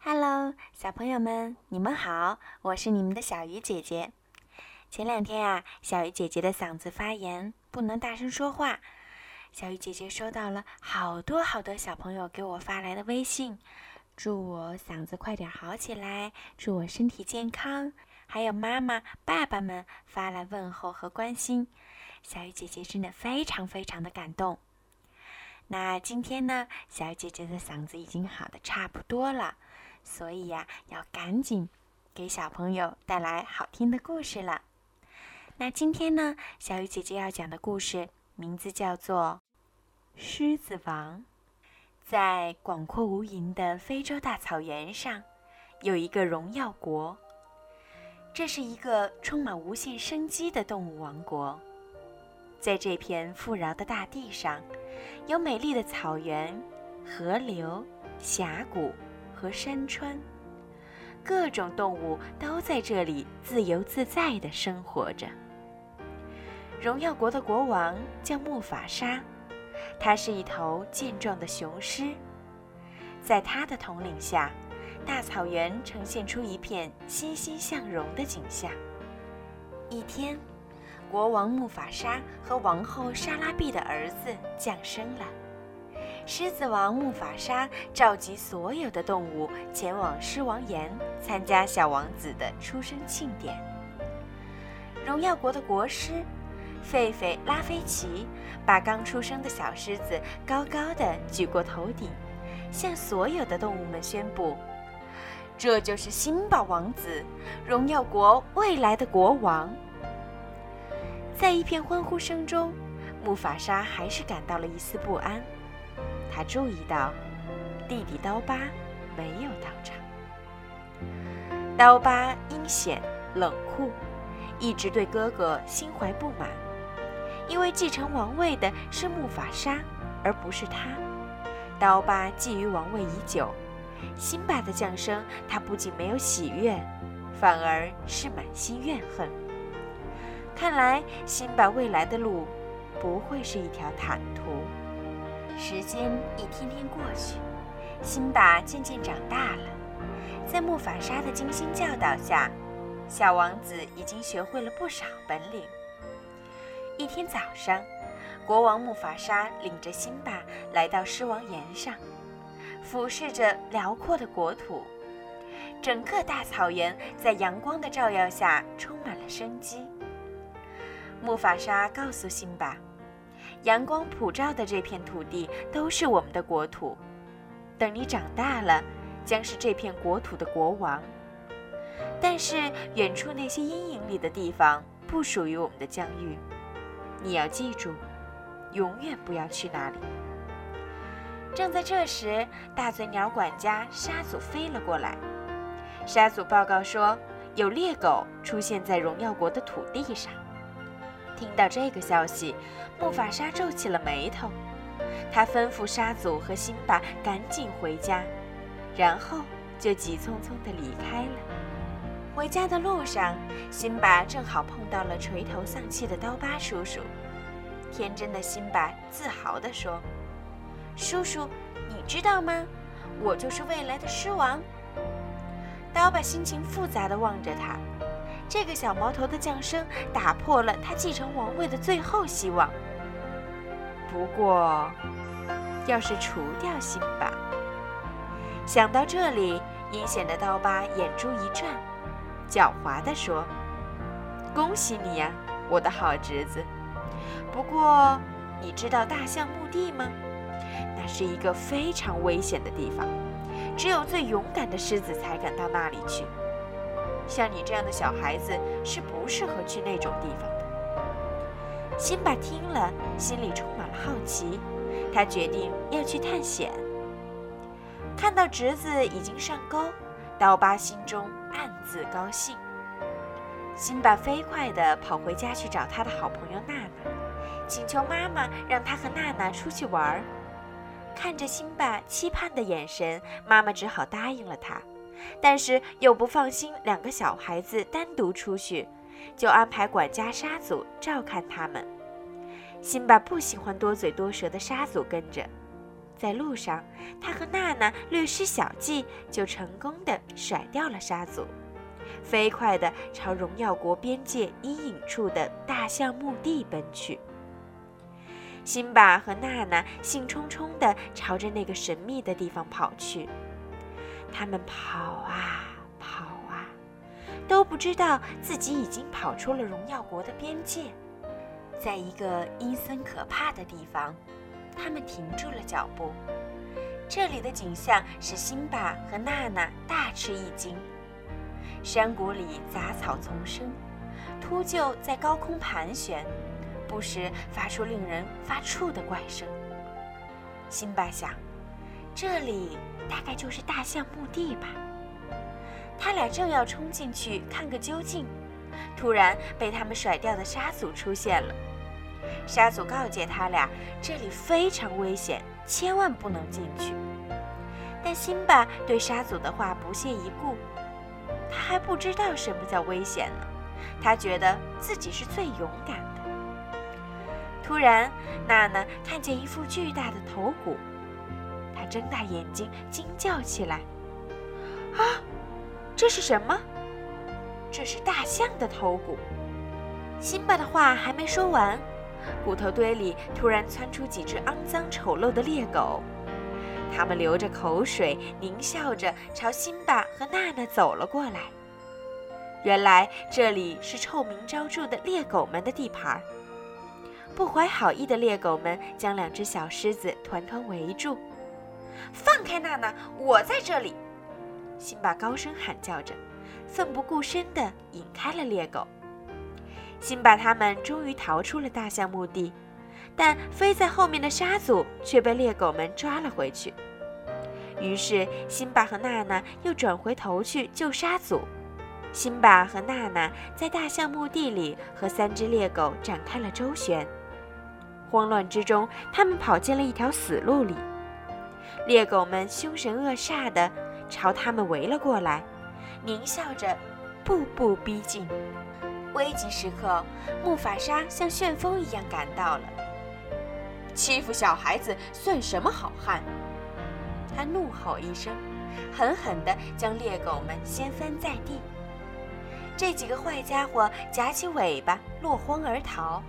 Hello，小朋友们，你们好，我是你们的小鱼姐姐。前两天啊，小鱼姐姐的嗓子发炎，不能大声说话。小鱼姐姐收到了好多好多小朋友给我发来的微信，祝我嗓子快点好起来，祝我身体健康。还有妈妈、爸爸们发来问候和关心，小鱼姐姐真的非常非常的感动。那今天呢，小鱼姐姐的嗓子已经好的差不多了，所以呀，要赶紧给小朋友带来好听的故事了。那今天呢，小雨姐姐要讲的故事名字叫做《狮子王》。在广阔无垠的非洲大草原上，有一个荣耀国。这是一个充满无限生机的动物王国。在这片富饶的大地上，有美丽的草原、河流、峡谷和山川，各种动物都在这里自由自在地生活着。荣耀国的国王叫木法沙，他是一头健壮的雄狮，在他的统领下。大草原呈现出一片欣欣向荣的景象。一天，国王木法沙和王后莎拉碧的儿子降生了。狮子王木法沙召集所有的动物前往狮王岩参加小王子的出生庆典。荣耀国的国师狒狒拉菲奇把刚出生的小狮子高高的举过头顶，向所有的动物们宣布。这就是辛巴王子，荣耀国未来的国王。在一片欢呼声中，木法沙还是感到了一丝不安。他注意到弟弟刀疤没有到场。刀疤阴险冷酷，一直对哥哥心怀不满，因为继承王位的是木法沙，而不是他。刀疤觊觎王位已久。辛巴的降生，他不仅没有喜悦，反而是满心怨恨。看来辛巴未来的路不会是一条坦途。时间一天天过去，辛巴渐渐长大了。在木法沙的精心教导下，小王子已经学会了不少本领。一天早上，国王木法沙领着辛巴来到狮王岩上。俯视着辽阔的国土，整个大草原在阳光的照耀下充满了生机。木法沙告诉辛巴：“阳光普照的这片土地都是我们的国土，等你长大了，将是这片国土的国王。但是远处那些阴影里的地方不属于我们的疆域，你要记住，永远不要去那里。”正在这时，大嘴鸟管家沙祖飞了过来。沙祖报告说，有猎狗出现在荣耀国的土地上。听到这个消息，木法沙皱起了眉头。他吩咐沙祖和辛巴赶紧回家，然后就急匆匆地离开了。回家的路上，辛巴正好碰到了垂头丧气的刀疤叔叔。天真的辛巴自豪地说。叔叔，你知道吗？我就是未来的狮王。刀疤心情复杂地望着他，这个小毛头的降生打破了他继承王位的最后希望。不过，要是除掉辛巴，想到这里，阴险的刀疤眼珠一转，狡猾地说：“恭喜你呀，我的好侄子。不过，你知道大象墓地吗？”那是一个非常危险的地方，只有最勇敢的狮子才敢到那里去。像你这样的小孩子是不适合去那种地方的。辛巴听了，心里充满了好奇，他决定要去探险。看到侄子已经上钩，刀疤心中暗自高兴。辛巴飞快地跑回家去找他的好朋友娜娜，请求妈妈让他和娜娜出去玩儿。看着辛巴期盼的眼神，妈妈只好答应了他，但是又不放心两个小孩子单独出去，就安排管家沙祖照看他们。辛巴不喜欢多嘴多舌的沙祖跟着，在路上，他和娜娜略施小计，就成功的甩掉了沙祖，飞快地朝荣耀国边界阴影处的大象墓地奔去。辛巴和娜娜兴冲冲地朝着那个神秘的地方跑去，他们跑啊跑啊，都不知道自己已经跑出了荣耀国的边界，在一个阴森可怕的地方。他们停住了脚步，这里的景象使辛巴和娜娜大吃一惊。山谷里杂草丛生，秃鹫在高空盘旋，不时发出令人发怵的怪声。辛巴想，这里大概就是大象墓地吧。他俩正要冲进去看个究竟，突然被他们甩掉的沙祖出现了。沙祖告诫他俩，这里非常危险，千万不能进去。但辛巴对沙祖的话不屑一顾，他还不知道什么叫危险呢。他觉得自己是最勇敢的。突然，娜娜看见一副巨大的头骨，睁大眼睛惊叫起来：“啊，这是什么？这是大象的头骨！”辛巴的话还没说完。骨头堆里突然窜出几只肮脏丑陋的猎狗，它们流着口水，狞笑着朝辛巴和娜娜走了过来。原来这里是臭名昭著的猎狗们的地盘。不怀好意的猎狗们将两只小狮子团团围住。放开娜娜，我在这里！辛巴高声喊叫着，奋不顾身地引开了猎狗。辛巴他们终于逃出了大象墓地，但飞在后面的沙祖却被猎狗们抓了回去。于是，辛巴和娜娜又转回头去救沙祖。辛巴和娜娜在大象墓地里和三只猎狗展开了周旋。慌乱之中，他们跑进了一条死路里。猎狗们凶神恶煞地朝他们围了过来，狞笑着，步步逼近。危急时刻，木法沙像旋风一样赶到了。欺负小孩子算什么好汉？他怒吼一声，狠狠地将猎狗们掀翻在地。这几个坏家伙夹起尾巴落荒而逃。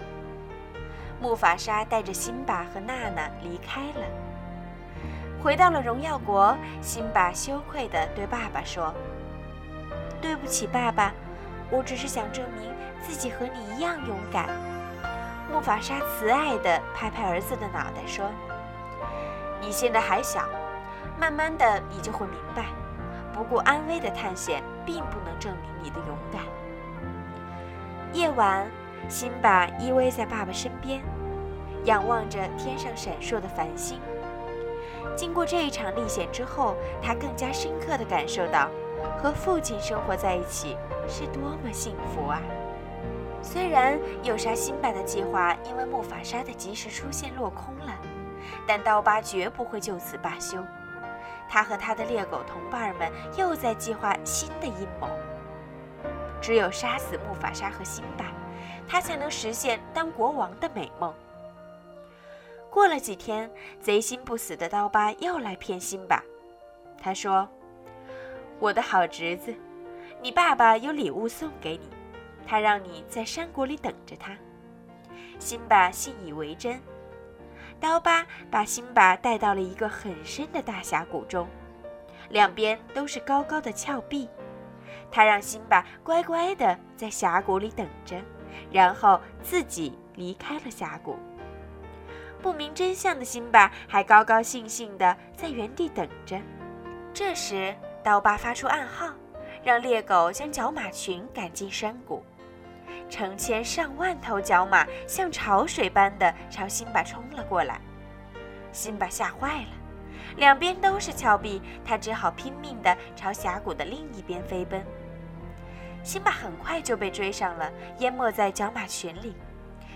木法沙带着辛巴和娜娜离开了，回到了荣耀国。辛巴羞愧地对爸爸说：“对不起，爸爸。”我只是想证明自己和你一样勇敢。木法沙慈爱地拍拍儿子的脑袋说：“你现在还小，慢慢的你就会明白。不顾安危的探险并不能证明你的勇敢。”夜晚，辛巴依偎在爸爸身边，仰望着天上闪烁的繁星。经过这一场历险之后，他更加深刻地感受到。和父亲生活在一起是多么幸福啊！虽然诱杀辛巴的计划因为木法沙的及时出现落空了，但刀疤绝不会就此罢休。他和他的猎狗同伴们又在计划新的阴谋。只有杀死木法沙和辛巴，他才能实现当国王的美梦。过了几天，贼心不死的刀疤又来骗辛巴，他说。我的好侄子，你爸爸有礼物送给你，他让你在山谷里等着他。辛巴信以为真，刀疤把辛巴带到了一个很深的大峡谷中，两边都是高高的峭壁。他让辛巴乖乖地在峡谷里等着，然后自己离开了峡谷。不明真相的辛巴还高高兴兴地在原地等着。这时，刀疤发出暗号，让猎狗将角马群赶进山谷。成千上万头角马像潮水般的朝辛巴冲了过来。辛巴吓坏了，两边都是峭壁，他只好拼命地朝峡谷的另一边飞奔。辛巴很快就被追上了，淹没在角马群里，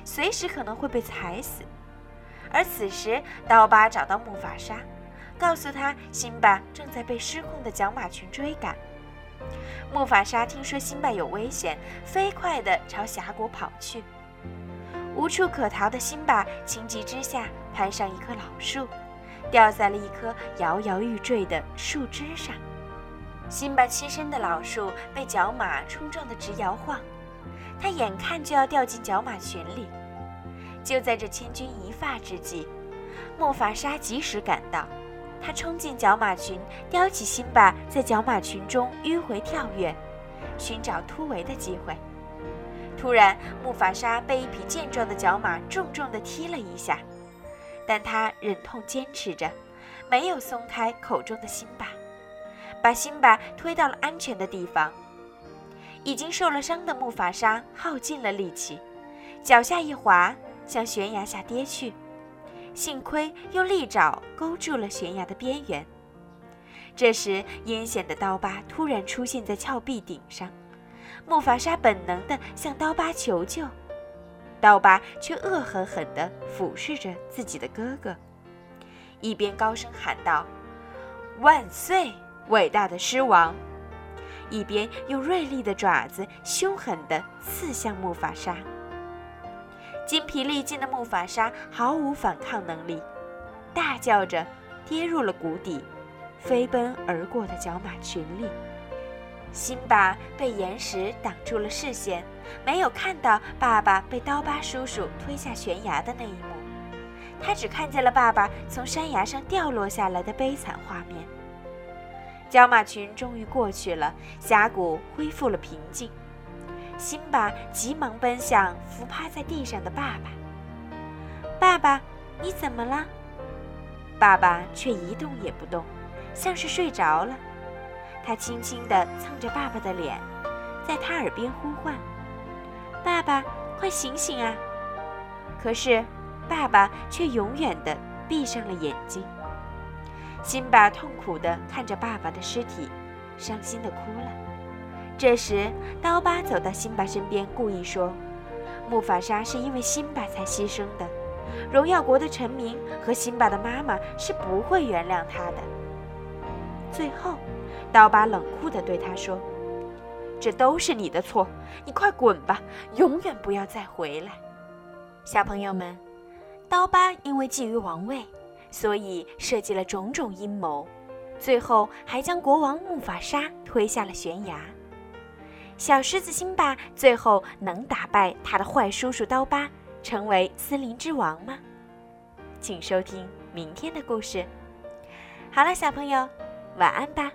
随时可能会被踩死。而此时，刀疤找到木法沙。告诉他，辛巴正在被失控的角马群追赶。木法沙听说辛巴有危险，飞快地朝峡谷跑去。无处可逃的辛巴情急之下攀上一棵老树，掉在了一棵摇摇欲坠的树枝上。辛巴栖身的老树被角马冲撞得直摇晃，他眼看就要掉进角马群里。就在这千钧一发之际，木法沙及时赶到，他冲进角马群，叼起辛巴，在角马群中迂回跳跃，寻找突围的机会。突然，木法沙被一匹健壮的角马重重地踢了一下，但他忍痛坚持着，没有松开口中的辛巴。把辛巴推到了安全的地方。已经受了伤的木法沙耗尽了力气，脚下一滑，向悬崖下跌去。幸亏用利爪勾住了悬崖的边缘。这时，阴险的刀疤突然出现在峭壁顶上。木法沙本能地向刀疤求救，刀疤却恶狠狠地俯视着自己的哥哥，一边高声喊道：“万岁！”伟大的狮王，一边用锐利的爪子凶狠地刺向木法沙。精疲力尽的木法沙毫无反抗能力，大叫着跌入了谷底，飞奔而过的角马群里。辛巴被岩石挡住了视线，没有看到爸爸被刀疤叔叔推下悬崖的那一幕，他只看见了爸爸从山崖上掉落下来的悲惨画面。角马群终于过去了，峡谷恢复了平静。辛巴急忙奔向伏趴在地上的爸爸。爸爸，你怎么了？爸爸却一动也不动，像是睡着了。他轻轻地蹭着爸爸的脸，在他耳边呼唤：“爸爸，快醒醒啊！”可是，爸爸却永远地闭上了眼睛。辛巴痛苦地看着爸爸的尸体，伤心地哭了。这时，刀疤走到辛巴身边，故意说：“木法沙是因为辛巴才牺牲的，荣耀国的臣民和辛巴的妈妈是不会原谅他的。”最后，刀疤冷酷地对他说：“这都是你的错，你快滚吧，永远不要再回来。”小朋友们，刀疤因为觊觎王位。所以设计了种种阴谋，最后还将国王木法沙推下了悬崖。小狮子辛巴最后能打败他的坏叔叔刀疤，成为森林之王吗？请收听明天的故事。好了，小朋友，晚安吧。